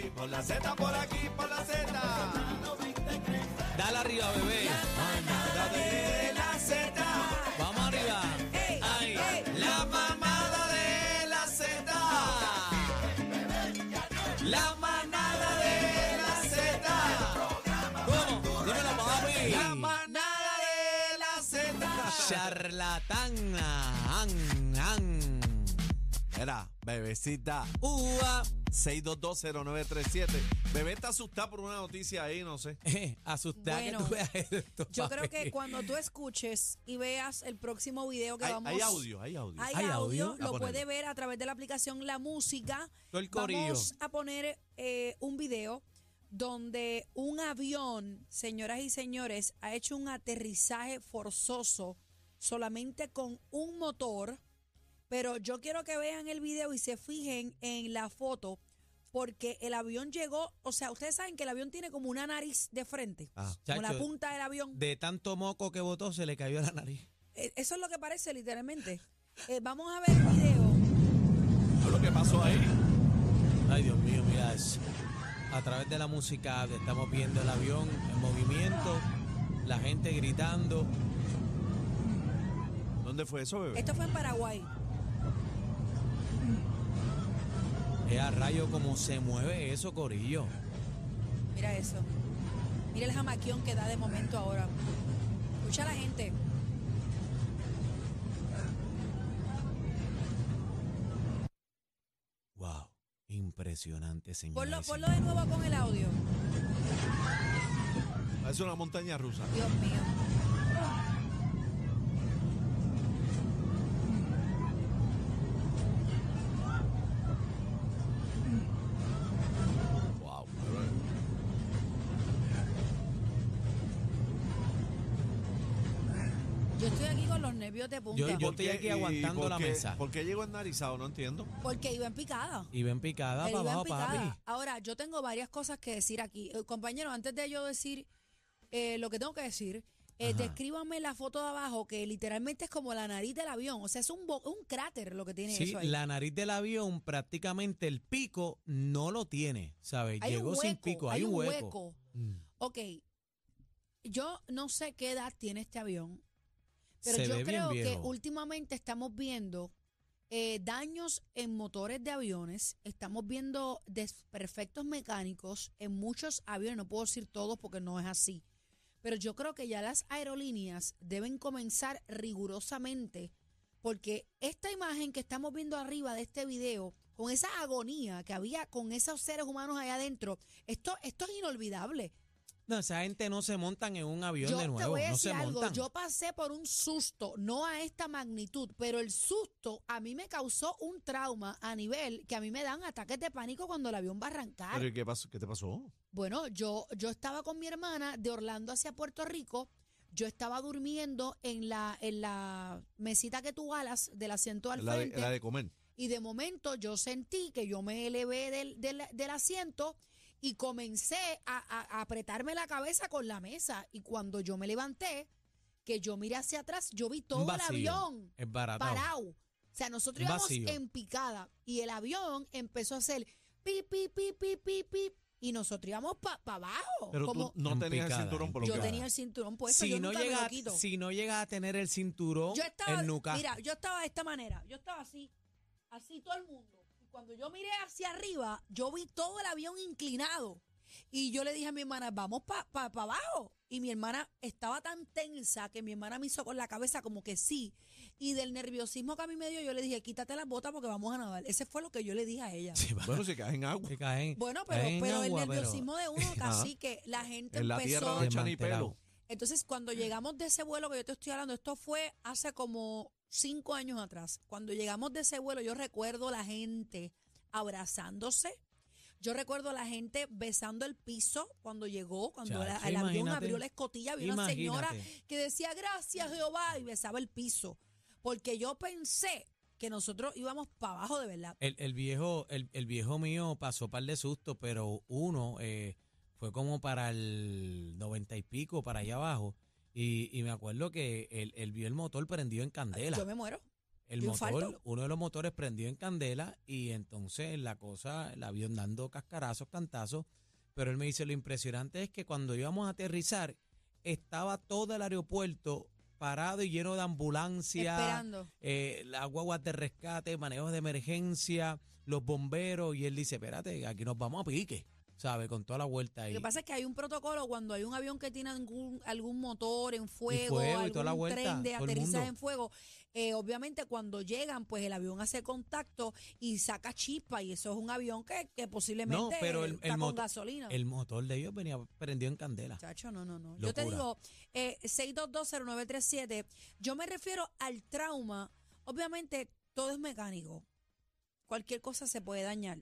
aquí, por la Z, por aquí, por la Z. Dale arriba, bebé. Manada de la Z. Vamos arriba. Ay, La mamada de la Z. La manada de la Z. ¿cómo? Dímelo, papi. La manada de la Z. An, an. Era, bebecita. Ua. 6220937. Bebé está asustada por una noticia ahí, no sé. Eh, asustada Bueno, que tú veas esto. Yo papi. creo que cuando tú escuches y veas el próximo video que Hay, vamos hay audio, hay audio. hay ¿Hay audio, lo puede ver a través de la aplicación La Música. Todo el corillo. Vamos a poner eh, un video donde un avión, señoras y señores, ha hecho un aterrizaje forzoso solamente con un motor. Pero yo quiero que vean el video y se fijen en la foto porque el avión llegó, o sea, ustedes saben que el avión tiene como una nariz de frente, Ah. como la punta del avión. De tanto moco que botó, se le cayó la nariz. Eh, Eso es lo que parece literalmente. Eh, vamos a ver el video. lo que pasó ahí. Ay, Dios mío, mira eso. A través de la música estamos viendo el avión en movimiento, la gente gritando. ¿Dónde fue eso, bebé? Esto fue en Paraguay. A rayo como se mueve eso, Corillo. Mira eso. Mira el jamaquión que da de momento ahora. Escucha a la gente. Wow, impresionante, señor. Ponlo, ponlo de nuevo con el audio. Es una montaña rusa. Dios mío. Nervios de punta. Yo- yo- ¿Por estoy aquí aguantando la qué- mesa. ¿Por qué llegó ennarizado? No entiendo. Porque iba en picada. Y ven picada Él para iba en abajo, papi. picada. Ahora, yo tengo varias cosas que decir aquí. Eh, compañeros, antes de yo decir eh, lo que tengo que decir, eh, Ajá. la foto de abajo, que literalmente es como la nariz del avión. O sea, es un, bo- un cráter lo que tiene Sí, eso ahí. la nariz del avión prácticamente el pico no lo tiene, ¿sabes? Hay Llegó un sin hueco, pico, hay, un hueco. Mm. Ok, yo no sé qué edad tiene este avión, pero Se yo creo que últimamente estamos viendo eh, daños en motores de aviones, estamos viendo desperfectos mecánicos en muchos aviones, no puedo decir todos porque no es así, pero yo creo que ya las aerolíneas deben comenzar rigurosamente porque esta imagen que estamos viendo arriba de este video, con esa agonía que había con esos seres humanos allá adentro, esto, esto es inolvidable. No, esa gente no se montan en un avión Yo de te nuevo, voy a no decir se algo, montan. yo pasé por un susto, no a esta magnitud, pero el susto a mí me causó un trauma a nivel que a mí me dan ataques de pánico cuando el avión va a arrancar. ¿Pero y qué, pasó? ¿Qué te pasó? Bueno, yo, yo estaba con mi hermana de Orlando hacia Puerto Rico. Yo estaba durmiendo en la, en la mesita que tú alas del asiento al La de, frente. la de comer. Y de momento yo sentí que yo me elevé del, del, del asiento y comencé a, a- a apretarme la cabeza con la mesa. Y cuando yo me levanté, que yo miré hacia atrás, yo vi todo Un el vacío, avión Es parado. O sea, nosotros íbamos vacío. en picada y el avión empezó a hacer pi, pi, pi, pi, pi, pi, y nosotros íbamos para abajo. Pero como tú no En tenías picada, el cinturón por lo yo que- tenía el cinturón puesto, si, yo no nunca me llega, lo quito. si no llega a tener el cinturón, Yo estaba, el nuca. mira, yo estaba de esta manera, yo estaba así, así todo el mundo. Cuando yo miré hacia arriba, yo vi todo el avión inclinado. Y yo le dije a mi hermana, vamos para pa, pa abajo. Y mi hermana estaba tan tensa que mi hermana me hizo con la cabeza como que sí. Y del nerviosismo que a mí me dio, yo le dije, quítate las botas porque vamos a nadar. Ese fue lo que yo le dije a ella. Sí, va, Bueno, si caes en agua. que caen- Bueno, pero, caen pero el pero- nerviosismo de uno casi que la gente En la tierra empezó. no echa ni Desmantelado. pelo. Entonces, cuando llegamos de ese vuelo que yo te estoy hablando, esto fue hace como cinco años atrás. Cuando llegamos de ese vuelo, yo recuerdo la gente abrazándose. Yo recuerdo la gente besando el piso cuando llegó, cuando la- el avión abrió la escotilla, había una señora que decía gracias Jehová y besaba el piso. Porque yo pensé que nosotros íbamos para abajo de verdad. El, el viejo, el, el viejo mío pasó par de sustos, pero uno eh, fue como para el noventa y pico, para allá abajo. Y, y me acuerdo que él, él vio el motor prendido en candela. Yo me muero. el ¿de un motor, uno de los motores prendió en candela y entonces la cosa, el avión dando cascarazos, cantazos. Pero él me dice, lo impresionante es que cuando íbamos a aterrizar, estaba todo el aeropuerto parado y lleno de ambulancia, Esperando. eh, las guaguas de rescate, manejos de emergencia, los bomberos, y él dice, espérate, aquí nos vamos a pique, ¿sabe? Con toda la vuelta ahí. Lo que pasa es que hay un protocolo cuando hay un avión que tiene algún, algún motor en fuego, fuego y algún toda la vuelta, tren de aterrizaje en fuego. eh, obviamente cuando llegan, pues el avión hace contacto y saca chispa y eso es un avión que, que posiblemente No, pero el- está el con moto- gasolina. El motor de ellos venía prendido en candela. Chacho, no, no, no. Yo te digo, eh, 6220937, yo me refiero al trauma. Obviamente todo es mecánico. Cualquier cosa se puede dañar.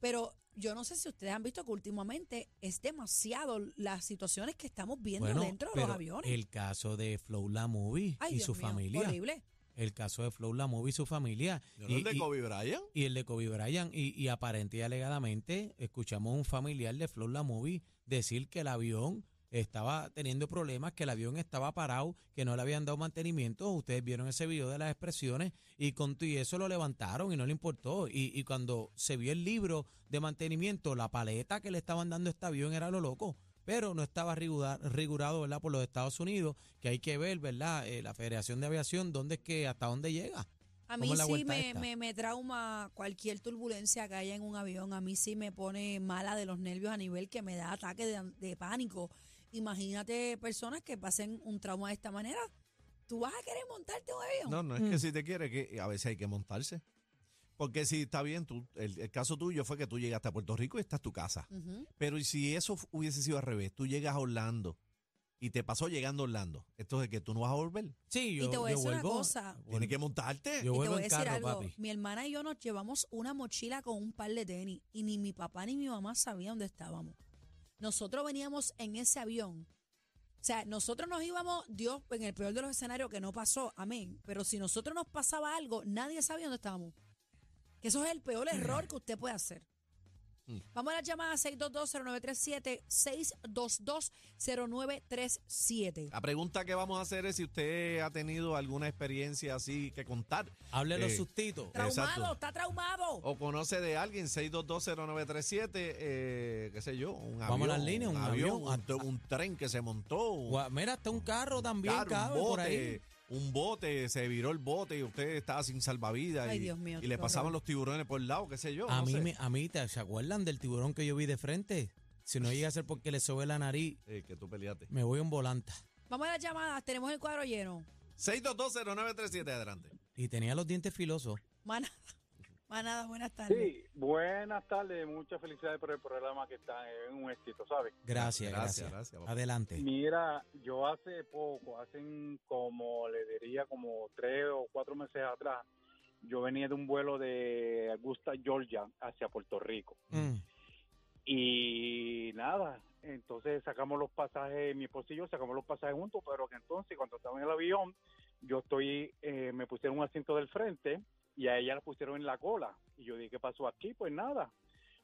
Pero yo no sé si ustedes han visto que últimamente es demasiado las situaciones que estamos viendo Bueno, dentro de los aviones. El caso de Flow La Movie Ay, y Dios su mío, familia. Horrible. El caso de Flow La Movie y su familia. ¿No y, el de Kobe Bryant? y el de Kobe Bryant. Y, y aparente y alegadamente escuchamos a un familiar de Flow La Movie decir que el avión estaba teniendo problemas, que el avión estaba parado, que no le habían dado mantenimiento. Ustedes vieron ese video de las expresiones y con y eso lo levantaron y no le importó. Y, y cuando se vio el libro de mantenimiento, la paleta que le estaban dando a este avión era lo loco. Pero no estaba rigura- rigurado ¿verdad? por los Estados Unidos, que hay que ver, ¿verdad? Eh, la Federación de Aviación, dónde es que, hasta dónde llega. A ¿Cómo mí sí me, me, me trauma cualquier turbulencia que haya en un avión. A mí sí me pone mala de los nervios a nivel que me da ataque de, de pánico. Imagínate personas que pasen un trauma de esta manera. ¿Tú vas a querer montarte un avión? No, no es Mm. que si te quiere, que a veces hay que montarse. Porque si está bien, tú, el, el caso tuyo fue que tú llegaste a Puerto Rico y esta es tu casa. Pero ¿y si eso hubiese sido al revés? Tú llegas a Orlando y te pasó llegando a Orlando. Esto es que tú no vas a volver. Sí, yo, te voy a decir una cosa. Tienes que montarte. Yo Y te voy a decir carro, algo. papi. Mi hermana y yo nos llevamos una mochila con un par de tenis y ni mi papá ni mi mamá sabían dónde estábamos. Nosotros veníamos en ese avión. O sea, nosotros nos íbamos, Dios, en el peor de los escenarios que no pasó, amén. Pero si nosotros nos pasaba algo, nadie sabía dónde estábamos. Que eso es el peor error que usted puede hacer. Mm. Vamos a la llamada 6220937, 6220937. La pregunta que vamos a hacer es si usted ha tenido alguna experiencia así que contar. Hable los Eh, sustitos. Traumado, exacto. está traumado. O conoce de alguien, 6220937, eh, qué sé yo, un Vamos a avión. las líneas, un avión. un, t- un tren que se montó. Mira, hasta un carro también carro, cabe un por ahí. Un bote, se viró el bote y usted estaba sin salvavidas Ay, y, Dios mío, y le pasaban horror. los tiburones por el lado, qué sé yo. A no mí, sé. me, a mí te, ¿se acuerdan del tiburón que yo vi de frente? Si no llega a ser porque le sobe la nariz, Eh, que tú peleaste. me voy en volanta. Vamos a las llamadas, tenemos el cuadro lleno. 6220937, adelante. Y tenía los dientes filosos. Manada, manada, buenas tardes. Sí, buenas tardes, muchas felicidades por el programa que está en un éxito, ¿sabes? Gracias, Gracias, gracias. Adelante. Mira, yo hace poco, hace como, le diría, como tres o cuatro meses atrás, yo venía de un vuelo de Augusta, Georgia, hacia Puerto Rico. Mm. Y nada, entonces sacamos los pasajes, mi esposo y yo sacamos los pasajes juntos, pero que entonces cuando estaba en el avión, yo estoy, eh, me pusieron un asiento del frente y a ella la pusieron en la cola. Y yo dije, ¿qué pasó aquí? Pues nada,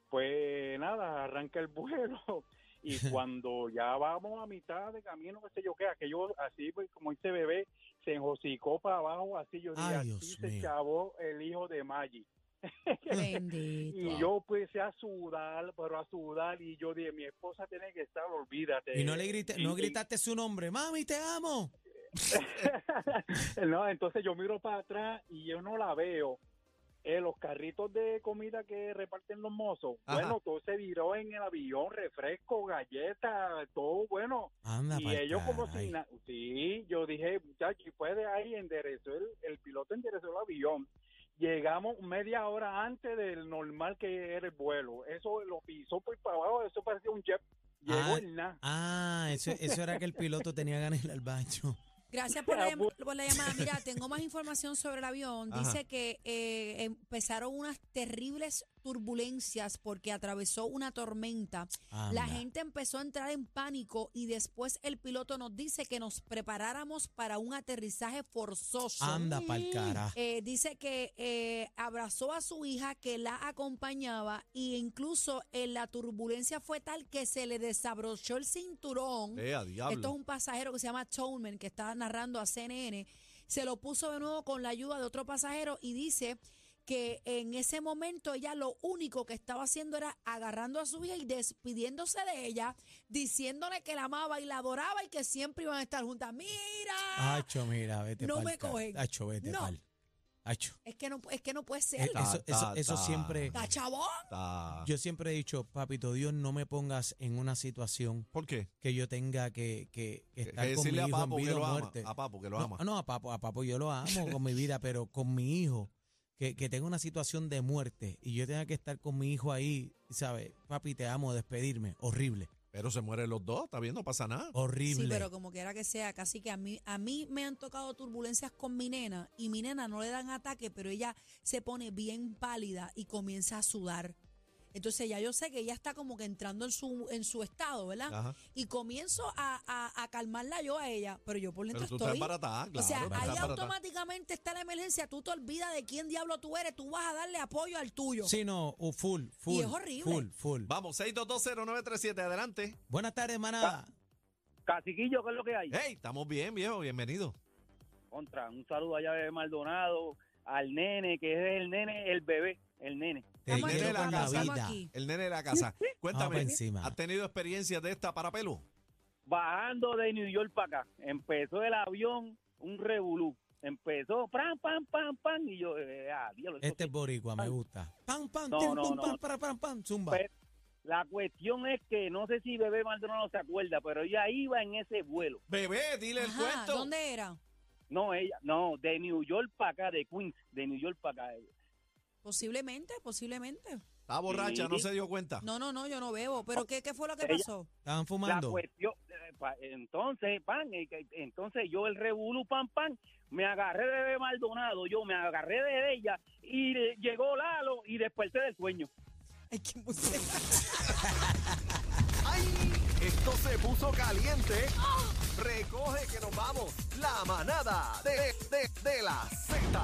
pues nada, arranca el vuelo. Y cuando ya vamos a mitad de camino, qué sé yo qué, aquello así, pues como ese bebé se enjocicó para abajo, así yo dije, Ay, así se chavó el hijo de Maggie. Y yo empecé a sudar, pero a sudar, y yo dije, mi esposa tiene que estar, olvídate. Y no le grité, no gritaste su nombre. Mami, te amo. no, entonces yo miro para atrás y yo no la veo. eh, los carritos de comida que reparten los mozos, Ajá. bueno, todo se viró en el avión, refresco, galletas, todo bueno. Anda y ellos como si... Sí, yo dije, muchachos, y puede ahí enderezó, el, el piloto enderezó el avión. Llegamos media hora antes del normal que era el vuelo. Eso lo pisó por para abajo, eso parecía un jet. Llegó Ah, nada. Ah, eso, eso era que el piloto tenía ganas de ir al baño. Gracias por la, por la llamada. Mira, tengo más información sobre el avión. Ajá. Dice que eh, empezaron unas terribles turbulencias porque atravesó una tormenta. La gente empezó a entrar en pánico y después el piloto nos dice que nos preparáramos para un aterrizaje forzoso. Anda pa'l cara. Eh, dice que eh, abrazó a su hija que la acompañaba e incluso en la turbulencia fue tal que se le desabrochó el cinturón. Eh. Esto es un pasajero que se llama Tollman, que está narrando a CNN. Se lo puso de nuevo con la ayuda de otro pasajero y dice que en ese momento ella lo único que estaba haciendo era agarrando a su hija y despidiéndose de ella, diciéndole que la amaba y la adoraba y que siempre iban a estar juntas. ¡Mira! Acho, mira, vete No pa'l me cogen. Acho, vete No. pa'l. Acho. Es que no, es que no puede Eh, ser. Está- Eso, eso, ta, eso ta. siempre. ¡Está chabón! Yo siempre he dicho, papito Dios, no me pongas en una situación ¿Por qué? que yo tenga que, que, estar que con mi a hijo en Papo que vida o ama. muerte. A Papo que lo no, ama. no, a Papo, a Papo yo lo amo con mi vida, pero con mi hijo, que, que tenga una situación de muerte y yo tenga que estar con mi hijo ahí, ¿sabes? Papi, te amo, despedirme. Horrible, Pero se mueren los dos, está bien, no pasa nada. horrible. Sí, pero como quiera que sea, casi que a mí, a mí me han tocado turbulencias con mi nena y mi nena no le dan ataque, pero ella se pone bien pálida y comienza a sudar. Entonces ya yo sé que ella está como que entrando en su, en su estado, ¿verdad? Ajá. Y comienzo a, a- a calmarla yo a ella, pero yo por dentro Pero tú estás estoy... embaratada, o claro. sea, estás ahí automáticamente está la emergencia, tú te olvidas de quién diablo tú eres, tú vas a darle apoyo al tuyo. Sí, no, uh, full, full. es horrible. Full, full. Vamos, 6220937, adelante. Buenas tardes, manada. Caciquillo, ¿qué es lo que hay? Hey, estamos bien, viejo, bienvenido. Contra, un saludo allá de Maldonado, al nene, que es el nene, el bebé, el nene. Estamos nene de la casa. El nene de la casa. Cuéntame. ¿has tenido experiencias de esta para pelo? Bajando de New York para acá, empezó el avión, un revolú. Empezó, pam, pam, pam, pam, y yo, eh, ah, diablo, Este es boricua, me gusta. Pam, pam, No, no, pum, no. pam, para, pam, pam, zumba. Pero la cuestión es que no sé si Bebé Maldonado se acuerda, pero ella iba en ese vuelo. Bebé, dile el Ajá, cuento. ¿dónde era? No, ella, no, de New York para acá, de Queens, de New York para acá. Posiblemente, posiblemente. Está borracha, Sí. no se dio cuenta. No, no, no, yo no bebo. ¿Pero qué, qué fue lo que Ella- pasó? Estaban La fumando. cuestión, eh, entonces, pan, eh, entonces yo el revolú, pan, pan, me agarré de Bebé Maldonado, yo me agarré de ella y llegó Lalo y desperté del sueño. Ay, qué música. ¡Ay! Esto se puso caliente. Recoge que nos vamos. La manada de, de, de la Z.